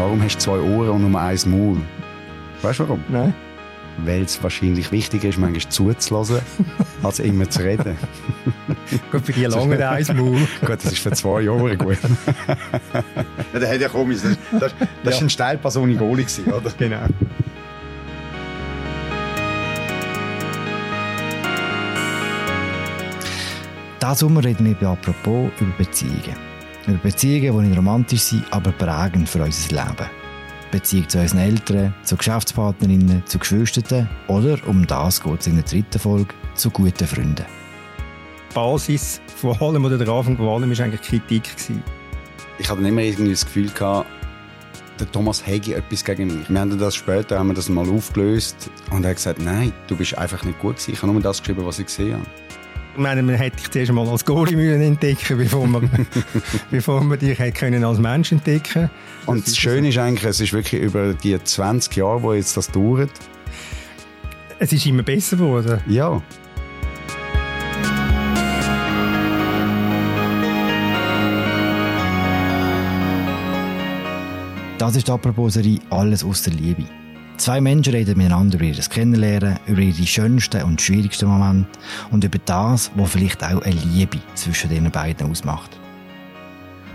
Warum hast du zwei Ohren und nur ein Maul? Weißt du warum? Nein. Weil es wahrscheinlich wichtiger ist, manchmal zuzulassen, als immer zu reden. Gut, für die lange eins Maul. gut, das ist für zwei Jahre gut. ja, der hat ja komisch. Das, das, das ja. ein Steilpass ohne Goalie, oder? Genau. Diesen Sommer reden wir bei «Apropos» über Beziehungen. Über Beziehungen, die nicht romantisch sind, aber prägend für unser Leben. Beziehung zu unseren Eltern, zu Geschäftspartnerinnen, zu Geschwistern oder, um das geht es in der dritten Folge, zu guten Freunden. Die Basis von allem oder der Anfang von allem war eigentlich Kritik. Gewesen. Ich hatte immer irgendwie das Gefühl, gehabt, der Thomas Hegi etwas gegen mich. Wir haben das später haben wir das mal aufgelöst und er hat gesagt, nein, du bist einfach nicht gut gewesen. Ich habe nur das geschrieben, was ich gesehen habe. Ich meine, man hätte dich zuerst mal als Goalie entdecken bevor man, bevor man dich können als Mensch entdecken Und das, das Schöne ist eigentlich, es ist wirklich über die 20 Jahre, wo jetzt das dauert. Es ist immer besser geworden. Ja. Das ist die Apropos-Serie «Alles aus der Liebe». Zwei Menschen reden miteinander über ihr Kennenlernen, über ihre schönsten und schwierigsten Momente und über das, was vielleicht auch eine Liebe zwischen den beiden ausmacht.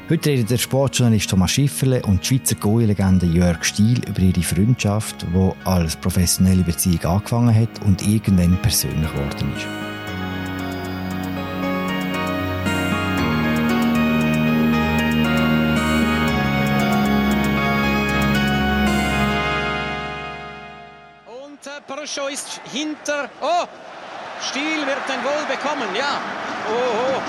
Heute reden der Sportjournalist Thomas Schifferle und die Schweizer Goalie-Legende Jörg Stiel über ihre Freundschaft, die als professionelle Beziehung angefangen hat und irgendwann persönlich geworden ist. Ist hinter. Oh, Stiel wird den Wohl bekommen, ja. Oh,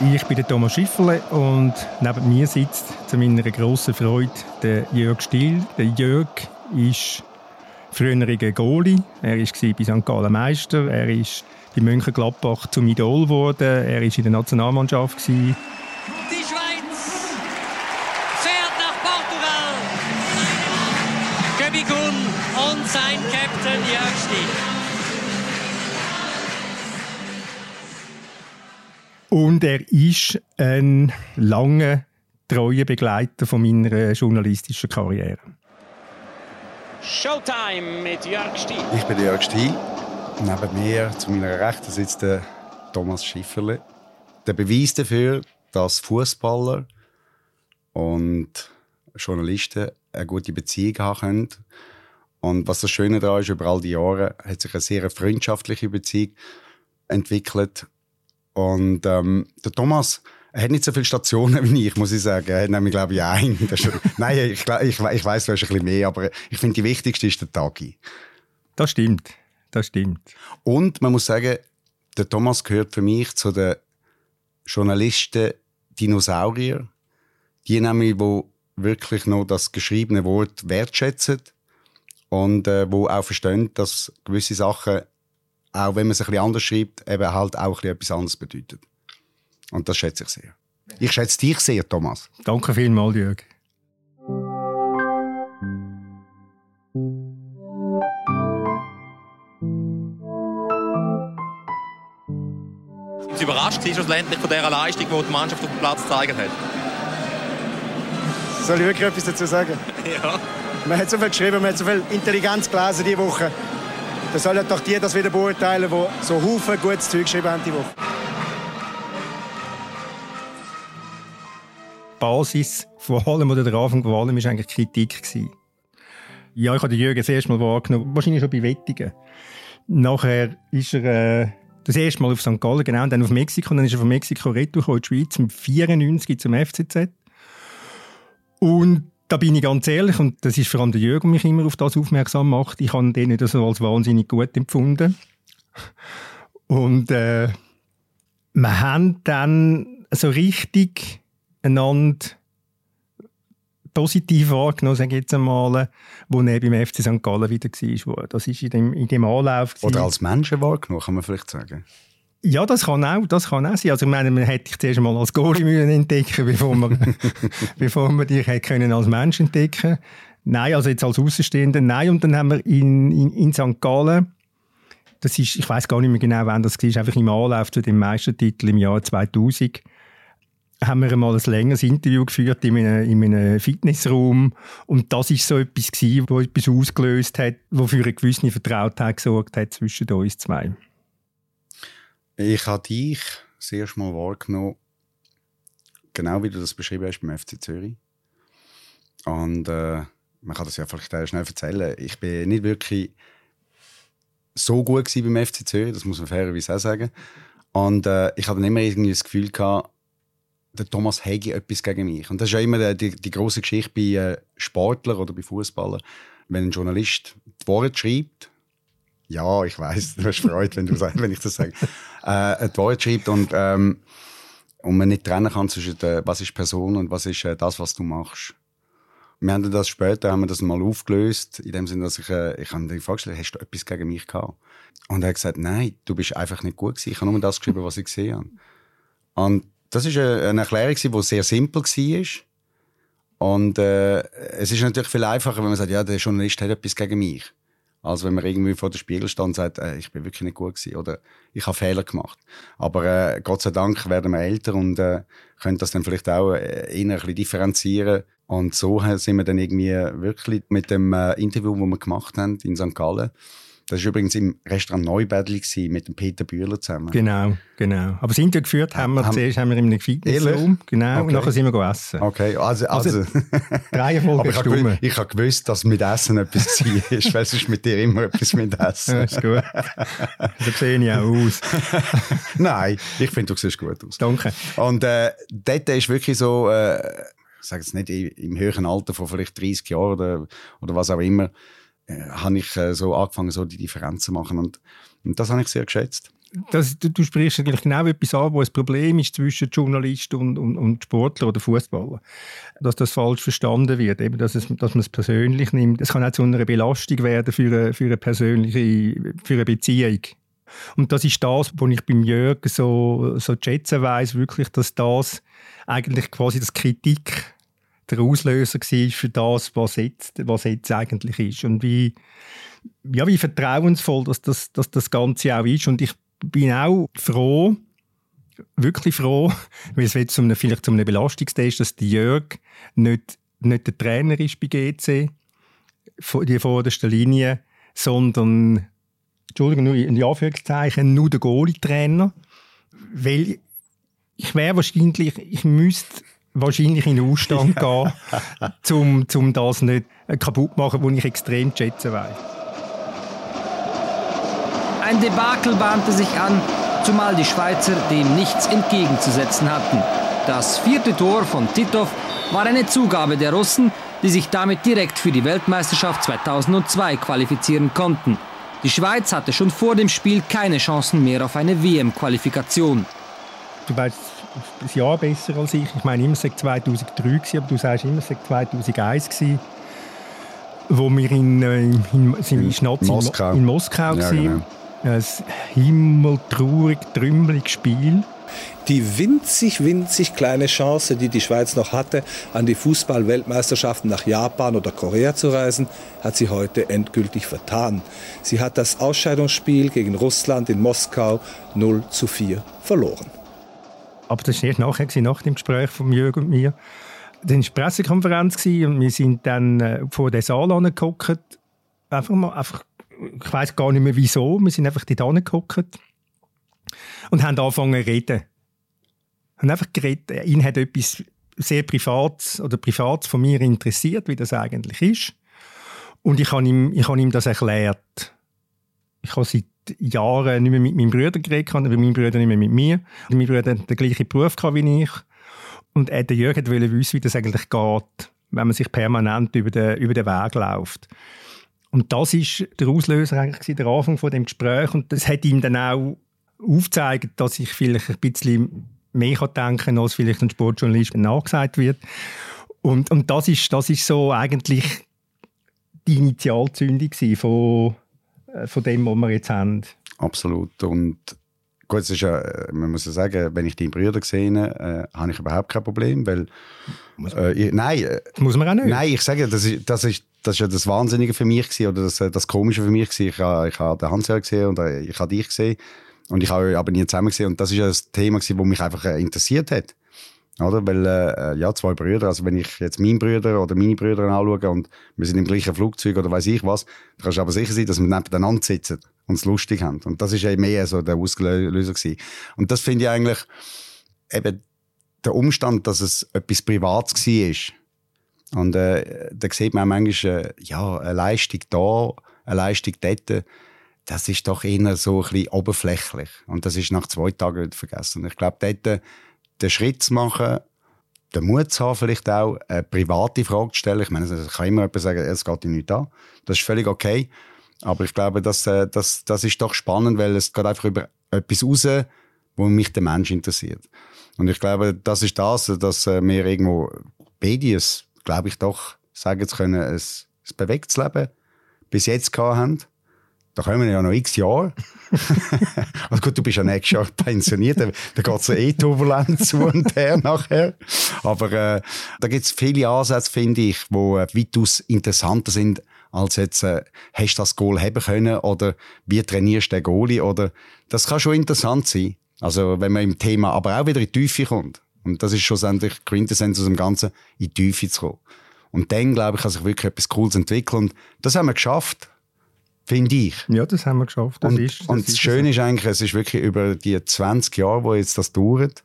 oh. ich bin der Thomas Schifferle und neben mir sitzt zu meiner grossen Freude der Jörg Stiel. Der Jörg ist früheriger Goalie. Er war bei St. Gallen Meister. Er ist bei Mönchengladbach zum Idol geworden. Er war in der Nationalmannschaft. Die sein Captain Jörg Stiel. Und er ist ein langer, treuer Begleiter von meiner journalistischen Karriere. Showtime mit Jörg Stiel. Ich bin Jörg Stiel. Neben mir zu meiner Rechten sitzt der Thomas Schifferle. Der Beweis dafür, dass Fußballer und Journalisten eine gute Beziehung haben können. Und was das Schöne daran ist, über all die Jahre hat sich eine sehr freundschaftliche Beziehung entwickelt. Und ähm, der Thomas, er hat nicht so viele Stationen wie ich, muss ich sagen. Er hat nämlich, glaube ich, einen. Nein, ich, ich, ich weiß, du hast ein bisschen mehr, aber ich finde, die wichtigste ist der Tagi. Das stimmt. Das stimmt. Und man muss sagen, der Thomas gehört für mich zu den Journalisten Dinosaurier. Die nämlich, die wirklich noch das geschriebene Wort wertschätzen und äh, wo auch verstehen, dass gewisse Sachen, auch wenn man es ein bisschen anders schreibt, eben halt auch ein etwas anderes bedeutet. Und das schätze ich sehr. Ich schätze dich sehr, Thomas. Danke vielmals, Jörg. Sind Sie überrascht schlussendlich von dieser Leistung, die die Mannschaft auf dem Platz gezeigt hat? Soll ich wirklich etwas dazu sagen? ja. Man hat so viel geschrieben, man hat so viel Intelligenz gelesen diese Woche. Da sollen doch die das wieder beurteilen, die so Haufen gutes Zeug geschrieben haben diese Woche. Basis von allem oder der Anfang von allem war eigentlich Kritik. Gewesen. Ja, ich habe Jürgen das erste Mal wahrgenommen, wahrscheinlich schon bei Wettigen. Nachher ist er äh, das erste Mal auf St. Gallen, genau, und dann auf Mexiko, und dann ist er von Mexiko retour in die Schweiz mit 94 zum FCZ. Und da bin ich ganz ehrlich, und das ist vor allem der Jürgen, der mich immer auf das aufmerksam macht, ich habe den nicht so als wahnsinnig gut empfunden. Und äh, wir haben dann so richtig einander positiv wahrgenommen, sage ich jetzt einmal, wo er beim FC St. Gallen wieder war. Das war in dem, in dem Anlauf. Oder als Menschen wahrgenommen, kann man vielleicht sagen. Ja, das kann auch, das kann auch sein. Also ich meine, man hätte dich zuerst mal als Goalie entdecken bevor man, bevor man dich hätte können als Mensch entdecken Nein, also jetzt als Außenstehender, nein. Und dann haben wir in, in, in St. Gallen, das ist, ich weiß gar nicht mehr genau, wann das war, einfach im Anlauf zu dem Meistertitel im Jahr 2000, haben wir einmal ein längeres Interview geführt in einem, in einem Fitnessraum und das ist so etwas gewesen, wo etwas ausgelöst hat, wo für eine gewisse Vertrautheit gesorgt hat zwischen uns zwei. Ich habe dich das erste Mal wahrgenommen, genau wie du das beschrieben hast beim FC Zürich. Und äh, man kann das ja vielleicht schnell erzählen. Ich bin nicht wirklich so gut beim FC Zürich, das muss man fairerweise auch sagen. Und äh, ich hatte immer irgendwie das Gefühl gehabt, der Thomas Hegi etwas gegen mich. Und das ist ja immer die, die große Geschichte bei äh, Sportlern oder bei Fußballern. Wenn ein Journalist die Worte schreibt, ja, ich weiß, du hast Freude, wenn, du, wenn ich das sage, äh, die Worte schreibt und, ähm, und man nicht trennen kann zwischen äh, was ist Person und was ist äh, das, was du machst. Wir haben das später haben wir das mal aufgelöst, in dem Sinne, dass ich, äh, ich habe die Frage gestellt, hast du etwas gegen mich gehabt? Und er hat gesagt, nein, du bist einfach nicht gut gewesen. Ich habe nur das geschrieben, was ich gesehen habe. Und das ist eine Erklärung, die sehr simpel war. Und äh, es ist natürlich viel einfacher, wenn man sagt, ja, der Journalist hat etwas gegen mich. Als wenn man irgendwie vor dem Spiegel stand und sagt, äh, ich bin wirklich nicht gut gewesen oder ich habe Fehler gemacht. Aber äh, Gott sei Dank werden wir älter und äh, können das dann vielleicht auch äh, ein bisschen differenzieren. Und so sind wir dann irgendwie wirklich mit dem äh, Interview, das wir gemacht haben in St. Gallen, das war übrigens im Restaurant Neubädli mit dem Peter Bühler zusammen. Genau, genau. Aber das Interview geführt haben wir, haben, zuerst haben wir in einem Fitnessraum. Genau, okay. und nachher sind wir essen. Okay, also... also, also Reihenfolge ich habe ich habe gewusst, dass mit Essen etwas war, weil es ist mit dir immer etwas mit Essen. Ja, ist gut. So sehe ich auch aus. Nein, ich finde, du siehst gut aus. Danke. Und äh, dort ist wirklich so... Äh, ich sage jetzt nicht im höheren Alter von vielleicht 30 Jahren oder, oder was auch immer, äh, habe ich äh, so angefangen, so die Differenzen zu machen. Und, und das habe ich sehr geschätzt. Das, du, du, sprichst eigentlich genau etwas an, wo ein Problem ist zwischen Journalist und, und, und Sportler oder Fußballer. Dass das falsch verstanden wird, eben, dass, es, dass man es persönlich nimmt. Es kann auch zu einer Belastung werden für eine, für eine persönliche für eine Beziehung. Und das ist das, was ich beim Jörg so, so schätzen weiss, wirklich, dass das eigentlich quasi das Kritik der Auslöser war für das, was jetzt, was jetzt eigentlich ist. Und wie, ja, wie vertrauensvoll dass das, dass das Ganze auch ist. Und ich bin auch froh, wirklich froh, weil es wird zum, vielleicht zu einem Belastungstest, dass Jörg nicht, nicht der Trainer ist bei GC, die vorderste Linie, sondern, Entschuldigung, nur in Anführungszeichen, nur der Goalie-Trainer. Weil ich wäre wahrscheinlich, ich müsste wahrscheinlich in den Ausstand gehen, um zum das nicht kaputt zu machen, was ich extrem schätzen weiß. Ein Debakel bahnte sich an, zumal die Schweizer dem nichts entgegenzusetzen hatten. Das vierte Tor von Titov war eine Zugabe der Russen, die sich damit direkt für die Weltmeisterschaft 2002 qualifizieren konnten. Die Schweiz hatte schon vor dem Spiel keine Chancen mehr auf eine WM-Qualifikation. Du weißt ein Jahr besser als ich. Ich meine, immer seit 2003 gewesen, aber du sagst immer seit 2001 gewesen, wo wir in, äh, in, in, in, in Moskau, in Moskau ja, genau. Ein himmeltraurig, trümmeliges Spiel. Die winzig, winzig kleine Chance, die die Schweiz noch hatte, an die Fußball-Weltmeisterschaften nach Japan oder Korea zu reisen, hat sie heute endgültig vertan. Sie hat das Ausscheidungsspiel gegen Russland in Moskau 0 zu 4 verloren. Aber das war erst nachher, nach dem Gespräch von Jürgen und mir. Dann war die Pressekonferenz und wir sind dann äh, vor den Saal angeguckt. Einfach mal, einfach, ich weiß gar nicht mehr wieso, wir sind einfach dort angeguckt und haben angefangen zu reden. Haben einfach geredet. Ihn hat etwas sehr Privates oder Privates von mir interessiert, wie das eigentlich ist. Und ich habe ihm, ich habe ihm das erklärt. Ich habe seit Jahren nicht mehr mit meinem Bruder geredet habe, aber mein Bruder nicht mehr mit mir. Mein Bruder hat den gleichen Beruf wie ich. Und er, der Jürgen wollte wissen, wie das eigentlich geht, wenn man sich permanent über den, über den Weg läuft. Und das ist der Auslöser eigentlich der Anfang von dem Gespräch und das hat ihm dann auch aufgezeigt, dass ich vielleicht ein bisschen mehr denken kann, als vielleicht ein Sportjournalist nachgesagt wird. Und, und das, ist, das ist so eigentlich die Initialzündung von, von dem, was wir jetzt haben. Absolut. Und gut, es ist ja, äh, man muss ja sagen, wenn ich deine Brüder sehe, äh, habe ich überhaupt kein Problem, weil äh, ich, nein, äh, muss man auch nicht. Nein, ich sage, das ist, das ist, das ist ja das Wahnsinnige für mich gewesen, oder das, das Komische für mich gewesen. Ich habe, ich habe den Hans gesehen und ich habe dich gesehen und ich habe aber nie zusammen gesehen und das ist ja das Thema gewesen, das mich einfach interessiert hat. Oder? Weil, äh, ja, zwei Brüder, also wenn ich jetzt meinen Brüder oder meine Brüder anschaue und wir sind im gleichen Flugzeug oder weiß ich was, dann kannst du aber sicher sein, dass wir nebeneinander sitzen und es lustig haben. Und das ist ja mehr so der Auslöser gewesen. Und das finde ich eigentlich eben der Umstand, dass es etwas Privates war. Und äh, da sieht man manchmal, äh, ja, eine Leistung da, eine Leistung dort, das ist doch eher so ein bisschen oberflächlich. Und das ist nach zwei Tagen wieder vergessen. Ich glaube, dort den Schritt zu machen, den Mut zu haben, vielleicht auch eine private Frage zu stellen. Ich meine, es kann immer jemand sagen, es geht ihm nicht an. Das ist völlig okay. Aber ich glaube, das, äh, das, das ist doch spannend, weil es geht einfach über etwas raus, wo mich der Mensch interessiert. Und ich glaube, das ist das, dass äh, wir irgendwo es, glaube ich, doch sagen zu können, ein, ein bewegtes Leben bis jetzt gehabt haben. Da kommen wir ja noch x Jahre. also gut, du bist ja nächstes Jahr pensioniert, da, da geht es ja eh turbulent zu und her nachher. Aber äh, da gibt es viele Ansätze, finde ich, die äh, weitaus interessanter sind, als jetzt, äh, hast du das Goal haben können oder wie trainierst du den Goalie oder das kann schon interessant sein. Also wenn man im Thema aber auch wieder in die Tiefe kommt. Und das ist schlussendlich Quintessenz aus dem Ganzen, in die Tiefe zu kommen. Und dann, glaube ich, kann sich wirklich etwas Cooles entwickeln. Und das haben wir geschafft. Finde ich. Ja, das haben wir geschafft. Das und, ist, das und das Schöne ist eigentlich, es ist wirklich über die 20 Jahre, wo jetzt das dauert.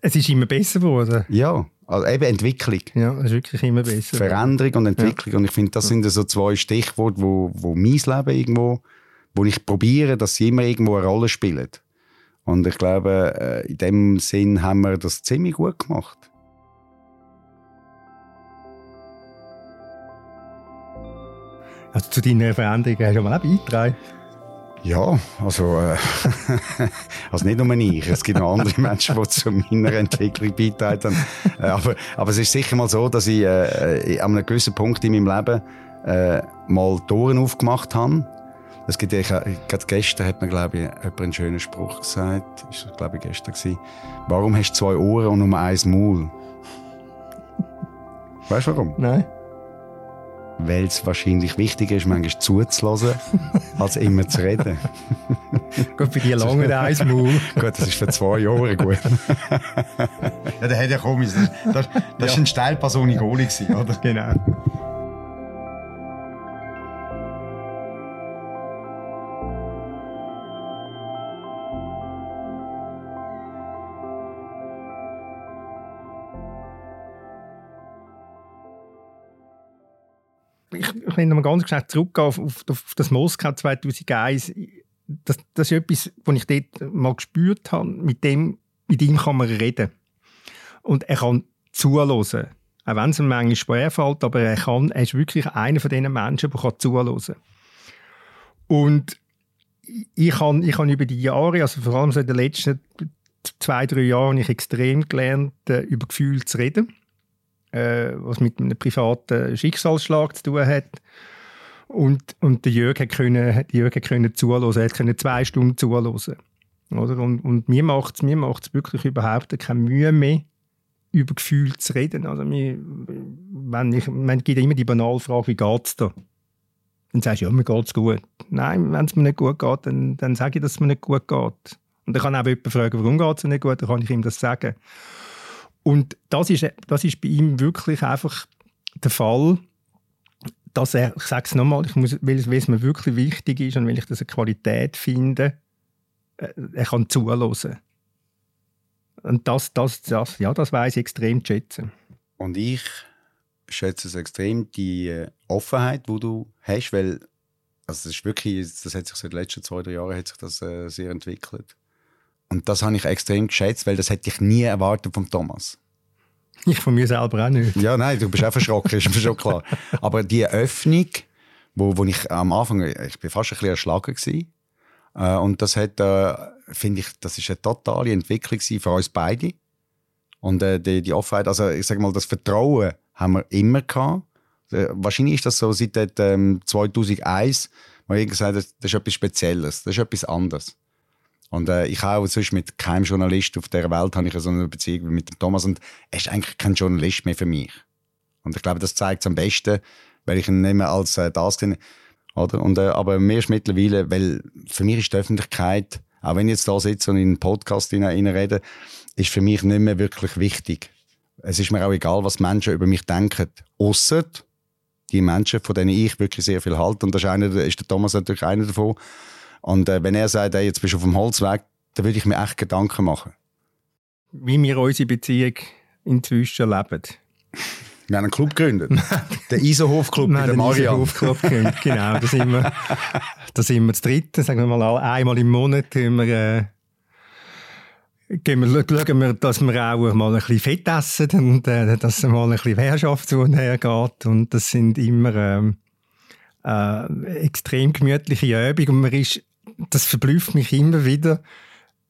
Es ist immer besser geworden. Ja, also eben Entwicklung. Ja, es ist wirklich immer besser. Veränderung und Entwicklung. Ja. Und ich finde, das sind so zwei Stichworte, wo, wo mein Leben irgendwo, wo ich probiere, dass sie immer irgendwo eine Rolle spielen. Und ich glaube, äh, in dem Sinn haben wir das ziemlich gut gemacht. Also zu deinen Veränderungen hast du mal auch beigetragen? Ja, also, äh, also nicht nur ich. Es gibt noch andere Menschen, die zu meiner Entwicklung beitragen. Äh, aber, aber es ist sicher mal so, dass ich äh, an einem gewissen Punkt in meinem Leben äh, mal Toren aufgemacht habe. Es gibt ja, gerade gestern hat mir, glaube ich, jemand einen schönen Spruch gesagt. Ist das, glaube ich, gestern gewesen. Warum hast du zwei Ohren und nur eins Maul? Weißt du warum? Nein weil es wahrscheinlich wichtiger ist, manchmal zuzulassen, als immer zu reden. gut, für die lange Eismaul. gut, das ist für zwei Jahre gut. ja, der hat ja komisch. Das, das, das ja. ein Steilpass ohne Goalie oder? Genau. Ich will nochmal ganz schnell zurückgehen auf, auf, auf das Moskau 2001. Das, das ist etwas, was ich dort mal gespürt habe. Mit, dem, mit ihm kann man reden. Und er kann zuhören. Auch wenn es ihm manchmal schwerfällt, aber er, kann, er ist wirklich einer von diesen Menschen, der kann zuhören Und ich habe ich hab über die Jahre, also vor allem so in den letzten zwei, drei Jahren, ich extrem gelernt, äh, über Gefühle zu reden äh, was mit einem privaten Schicksalsschlag zu tun hat. Und, und der Jörg konnte Jörg können zuhören, er konnte zwei Stunden zuhören. Oder? Und, und mir macht es mir macht's wirklich überhaupt keine Mühe mehr, über Gefühle zu reden. Also mir, wenn ich, man gibt immer die banale Frage, wie geht es dir? Dann sagst du, ja, mir geht es gut. Nein, wenn es mir nicht gut geht, dann, dann sage ich, dass es mir nicht gut geht. Und dann kann auch jemand fragen, warum geht es nicht gut, dann kann ich ihm das sagen. Und das ist, das ist bei ihm wirklich einfach der Fall, dass er, ich sage es nochmal, ich muss, weil, weil es mir wirklich wichtig ist und weil ich das eine Qualität finde, äh, er kann zuhören. Und das, das, das, ja, das weiß ich extrem zu schätzen. Und ich schätze es extrem, die äh, Offenheit, die du hast, weil also das ist wirklich, das hat sich seit den letzten zwei, drei Jahren hat sich das äh, sehr entwickelt. Und das habe ich extrem geschätzt, weil das hätte ich nie erwartet von Thomas. Ich von mir selber auch nicht. Ja, nein, du bist auch verschrocken, ist mir schon klar. Aber die Öffnung, wo, wo ich am Anfang, ich bin fast ein bisschen erschlagen gewesen. Äh, und das hat, äh, finde ich, das ist eine totale Entwicklung für uns beide. Und äh, die, die Offenheit, also ich sage mal, das Vertrauen haben wir immer gehabt. Wahrscheinlich ist das so seit ähm, 2001, wo ich gesagt habe, das ist etwas Spezielles, das ist etwas anderes. Und äh, ich habe sonst mit keinem Journalist auf der Welt habe ich so eine Beziehung wie mit dem Thomas und er ist eigentlich kein Journalist mehr für mich. Und ich glaube, das zeigt es am besten, weil ich ihn nicht mehr als äh, das kenne. Oder? Und, äh, aber mir ist mittlerweile, weil für mich ist die Öffentlichkeit, auch wenn ich jetzt da sitze und in einen Podcast rede, ist für mich nicht mehr wirklich wichtig. Es ist mir auch egal, was Menschen über mich denken. Ausser die Menschen, von denen ich wirklich sehr viel halte. Und das ist, ist der Thomas natürlich einer davon. Und äh, wenn er sagt, hey, jetzt bist du auf dem Holzweg, dann würde ich mir echt Gedanken machen. Wie wir unsere Beziehung inzwischen leben. Wir haben einen Club gegründet. den Isohof-Club mit dem Marian. Isohof-Club gegründet, genau. Da sind, wir, da sind wir das dritte, sagen wir mal einmal im Monat wir, äh, gehen wir, schauen wir, dass wir auch mal ein bisschen Fett essen und äh, dass mal ein bisschen Herrschaft zu und her geht. Und das sind immer ähm, äh, extrem gemütliche Übungen. Und man ist, das verblüfft mich immer wieder.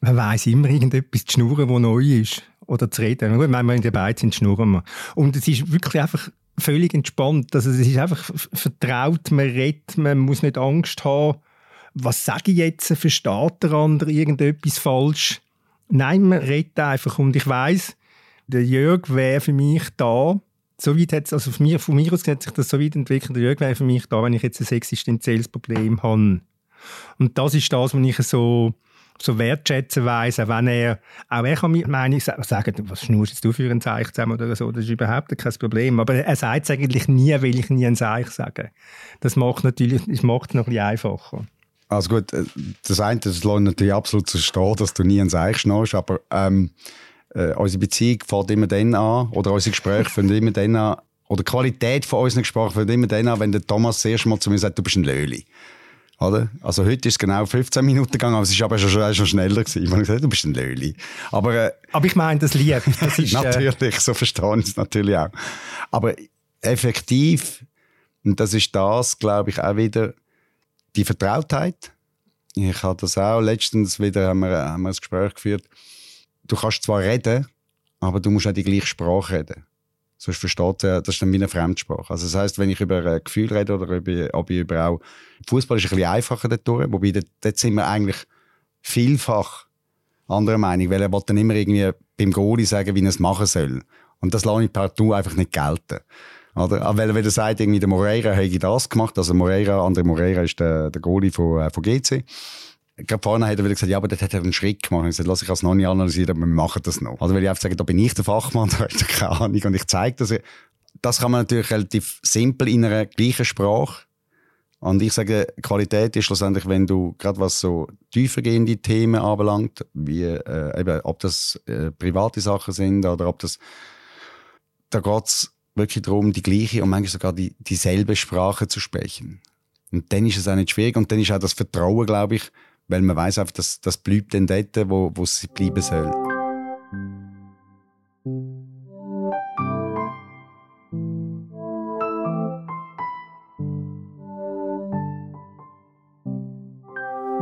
Man weiß immer irgendetwas zu schnurren, das neu ist. Oder zu reden. Gut, wir in der Beiz sind, schnurren wir. Und es ist wirklich einfach völlig entspannt. Also es ist einfach vertraut, man redet, man muss nicht Angst haben. Was sage ich jetzt? Versteht der andere irgendetwas falsch? Nein, man redet einfach. Und ich weiß, der Jörg wäre für mich da. So weit hat's, also von mir, von mir aus hat sich das so weit entwickelt. Der Jörg wäre für mich da, wenn ich jetzt ein existenzielles Problem habe. Und das ist das, was ich so, so wertschätzen weiss, auch wenn er, auch er kann mir Meinung sagen, was schnurst du für ein Zeichen zusammen oder so, das ist überhaupt kein Problem. Aber er sagt es eigentlich nie, will ich nie ein Zeichen sagen. Das macht natürlich, das macht es noch ein bisschen einfacher. Also gut, äh, das eine, das lässt natürlich absolut zu stehen, dass du nie ein Seich schnarchst, aber ähm, äh, unsere Beziehung fängt immer dann an, oder unsere Gespräche fangen immer dann an, oder die Qualität von unseren Gesprächen fängt immer dann an, wenn der Thomas das erste Mal zu mir sagt, du bist ein Löli. Oder? Also heute ist es genau 15 Minuten gegangen, aber es ist aber schon, schon schneller gewesen. Ich habe gesagt, du bist ein Löli. Aber, äh, aber ich meine das Lieb. Das ist, äh, natürlich, so verstehe ich es natürlich auch. Aber effektiv, und das ist das, glaube ich, auch wieder, die Vertrautheit. Ich habe das auch letztens wieder haben wir, haben wir ein Gespräch geführt. Du kannst zwar reden, aber du musst auch die gleiche Sprache reden. Sonst versteht er, das ist dann wie eine Fremdsprache. Also das heißt, wenn ich über ein Gefühl rede oder über, ob ich über auch, Fußball ist ein bisschen einfacher dort durch, wobei dort, dort sind wir eigentlich vielfach anderer Meinung, weil er will dann immer irgendwie beim Goalie sagen, wie er es machen soll. Und das lasse ich partout einfach nicht gelten. Oder? Weil, wenn er sagt, irgendwie der Moreira hätte das gemacht, also Moreira, André Moreira ist der, der Goalie von, äh, von GC. Gerade vorne hat er wieder gesagt, ja, aber dort hat einen Schritt gemacht. Ich gesagt, lass ich das noch nicht analysieren, aber wir machen das noch. Also, weil ich einfach sage, da bin ich der Fachmann, da hat er keine Ahnung. Und ich zeige das. Das kann man natürlich relativ simpel in einer gleichen Sprache. Und ich sage, Qualität ist schlussendlich, wenn du, gerade was so tiefergehende Themen anbelangt, wie, äh, eben, ob das äh, private Sachen sind oder ob das, da geht's wirklich darum, die gleiche und manchmal sogar die, dieselbe Sprache zu sprechen. Und dann ist es auch nicht schwierig und dann ist auch das Vertrauen, glaube ich, weil man weiß einfach, dass das bleibt dann dort, wo, wo es bleiben soll.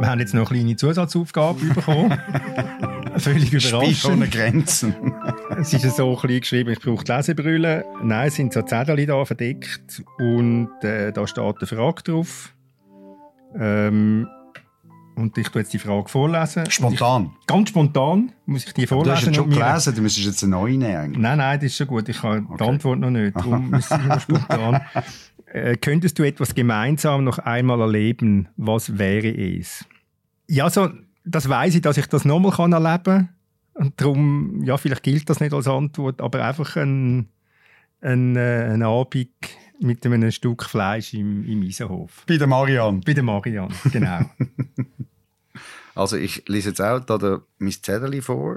Wir haben jetzt noch eine kleine Zusatzaufgabe bekommen. Völlig überraschend. Spiel ohne Grenzen. es ist so klein geschrieben, ich brauche die Lesebrille. Nein, es sind so Zettel da verdeckt und äh, da steht eine Frage drauf. Ähm, und ich tue jetzt die Frage vorlesen. Spontan? Ich, ganz spontan muss ich die vorlesen. Aber du hast schon gelesen, du müsstest jetzt eine neue nehmen. Nein, nein, das ist schon gut. Ich habe okay. die Antwort noch nicht. Darum muss ich immer spontan. Äh, könntest du etwas gemeinsam noch einmal erleben? Was wäre es? Ja, so, das weiß ich, dass ich das nochmal erleben kann. Und darum, ja, vielleicht gilt das nicht als Antwort, aber einfach ein, ein, äh, ein Abend mit einem Stück Fleisch im, im Isenhof. Bei der Marian. Bei der Marian, genau. also ich lese jetzt auch da der, mein Zettel vor.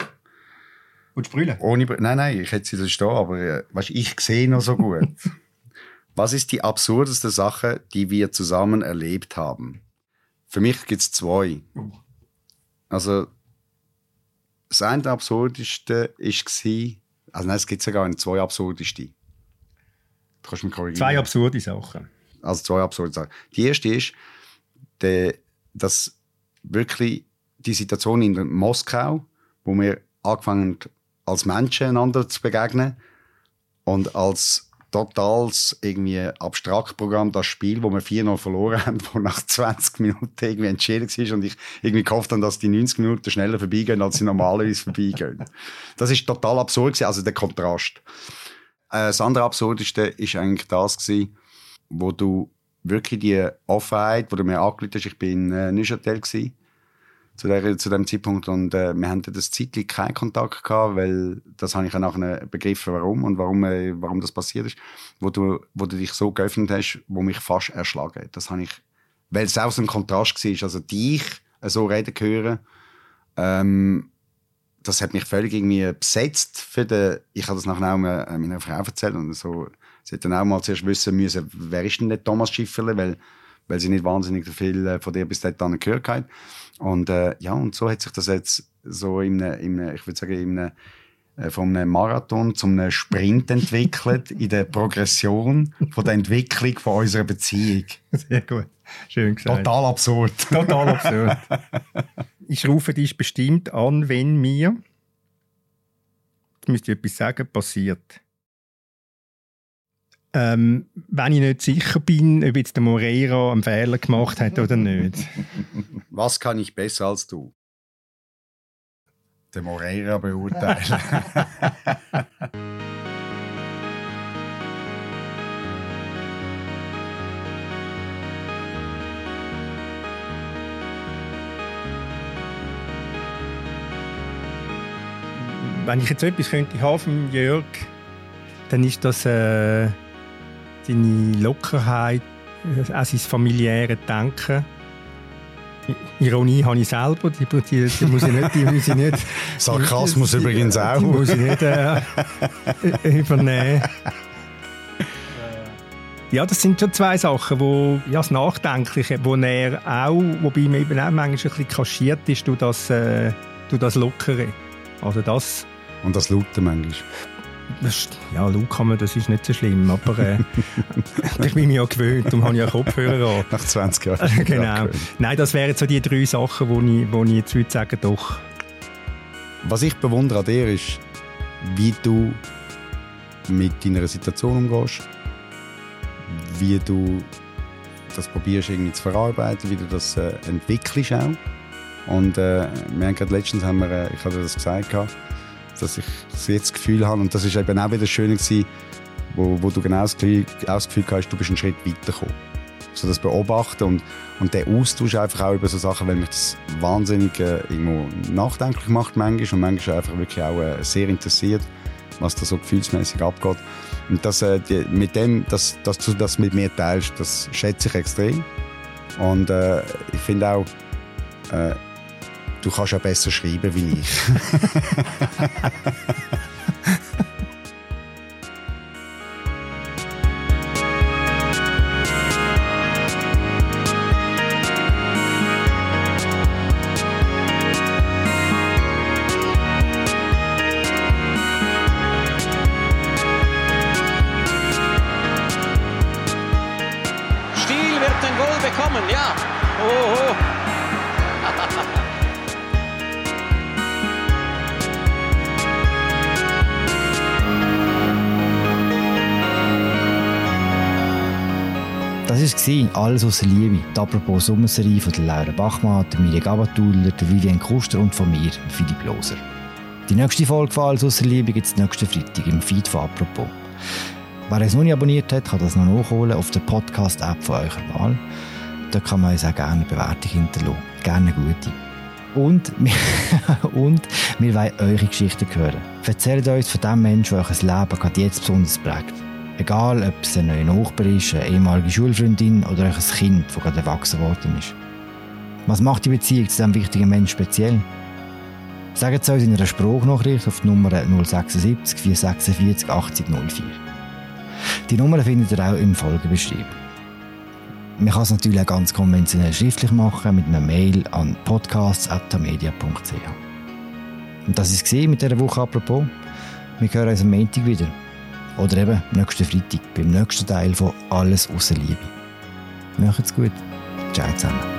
Und sprühen? Ohne, nein, nein, ich hätte sie da stehen, aber äh, weißt, ich sehe noch so gut. Was ist die absurdeste Sache, die wir zusammen erlebt haben? Für mich gibt es zwei. Oh. Also, das eine absurdeste war, also nein, es gibt sogar eine zwei absurdeste. Kannst mich korrigieren. Zwei absurde Sachen. Also zwei absurde Sachen. Die erste ist, der, dass wirklich die Situation in Moskau, wo wir angefangen als Menschen einander zu begegnen und als totales irgendwie Abstraktprogramm, das Spiel, wo wir 4-0 verloren haben, wo nach 20 Minuten irgendwie entschieden war und ich irgendwie gehofft habe, dass die 90 Minuten schneller vorbeigehen, als sie normalerweise vorbeigehen. Das ist total absurd gewesen, also der Kontrast. Äh, das andere Absurdeste ist eigentlich das gewesen, wo du wirklich die Offenheit, wo du mir angerufen hast, ich bin in äh, Neuchâtel gewesen, zu, der, zu dem Zeitpunkt und äh, wir hatten das zeitlich keinen Kontakt gehabt, weil das habe ich dann nachher begriffen, warum und warum, äh, warum das passiert ist, wo du, wo du dich so geöffnet hast, wo mich fast erschlagen hat. Das habe ich, weil es auch so ein Kontrast war, also dich so reden hören, ähm, das hat mich völlig irgendwie besetzt für den, ich habe das nachher auch meiner Frau erzählt und so, sie hat dann auch mal zuerst wissen müssen, wer ist denn der Thomas Schifferle, weil, weil sie nicht wahnsinnig viel äh, von dir bis dahin gehört hat. Und äh, ja, und so hat sich das jetzt so in einem, in einem ich würde sagen, in einem, äh, von einem Marathon zum Sprint entwickelt in der Progression von der Entwicklung von unserer Beziehung. Sehr gut. Schön gesagt. Total absurd. Total absurd. ich rufe dich bestimmt an, wenn mir, jetzt müsste ich etwas sagen, passiert. Ähm, wenn ich nicht sicher bin, ob jetzt der Moreira einen Fehler gemacht hat oder nicht. Was kann ich besser als du? Der Moreira beurteilen. wenn ich jetzt etwas könnte haben von Jörg, dann ist das äh, seine Lockerheit, äh, auch sein familiäre Denken. Ironie habe ich selber, die, die, die muss ich nicht... Die muss ich nicht Sarkasmus die, übrigens auch. Die muss ich nicht äh, übernehmen. Ja, das sind schon zwei Sachen, wo ja, das Nachdenkliche, wo er auch, wobei man eben auch manchmal ein bisschen kaschiert ist durch das, äh, das Lockere. Also das und das Lauten manchmal? Ja, man, das ist nicht so schlimm, aber äh, ich bin mir ja gewöhnt, darum habe ich ja Kopfhörer an. Nach 20 Jahren. genau. Nein, das wären so die drei Sachen, wo ich, wo ich jetzt würde sagen, doch. Was ich bewundere an dir ist, wie du mit deiner Situation umgehst, wie du das probierst irgendwie zu verarbeiten, wie du das äh, entwickelst auch. Und äh, wir haben gerade letztens, haben wir, äh, ich hatte das gesagt, gehabt, dass ich jetzt das Gefühl habe, und das ist eben auch wieder schön gewesen, wo, wo du genau das Gefühl, das Gefühl hast, du bist einen Schritt weitergekommen. So das Beobachten und, und der Austausch einfach auch über so Sachen, weil mich das wahnsinnig äh, irgendwo nachdenklich macht manchmal und manchmal einfach wirklich auch äh, sehr interessiert, was da so gefühlsmäßig abgeht. Und das, äh, die, mit dem, dass, dass du das mit mir teilst, das schätze ich extrem. Und äh, ich finde auch, Du kannst ja besser schreiben wie ich. Stiel wird ein Goal bekommen, ja. Oh, oh. War «Alles aus Liebe», die «Apropos Sommerserie» von Laura Bachmann, der Mirja Gabatuller, der Vivian Kuster und von mir, Philipp Loser. Die nächste Folge von «Alles aus Liebe» gibt es nächsten Freitag im Feed von «Apropos». Wer es noch nicht abonniert hat, kann das noch nachholen auf der Podcast-App von eurer Wahl. Da kann man uns auch gerne eine Bewertung hinterlassen. Gerne eine gute. Und, und wir wollen eure Geschichten hören. Erzählt uns von dem Menschen, der euer Leben gerade jetzt besonders prägt. Egal, ob es ein neuer Nachbar ist, eine ehemalige Schulfreundin oder ein Kind, das gerade erwachsen worden ist. Was macht die Beziehung zu diesem wichtigen Menschen speziell? Sagt es uns in einer Spruchnachricht auf die Nummer 076 446 8004. Die Nummer findet ihr auch im Folgebeschrieb. Man kann es natürlich auch ganz konventionell schriftlich machen mit einer Mail an podcasts.media.ch. Und das ist es mit dieser Woche apropos. Wir hören uns am Montag wieder. Oder eben nächsten Freitag beim nächsten Teil von Alles außer Liebe. Macht's gut. Ciao zusammen.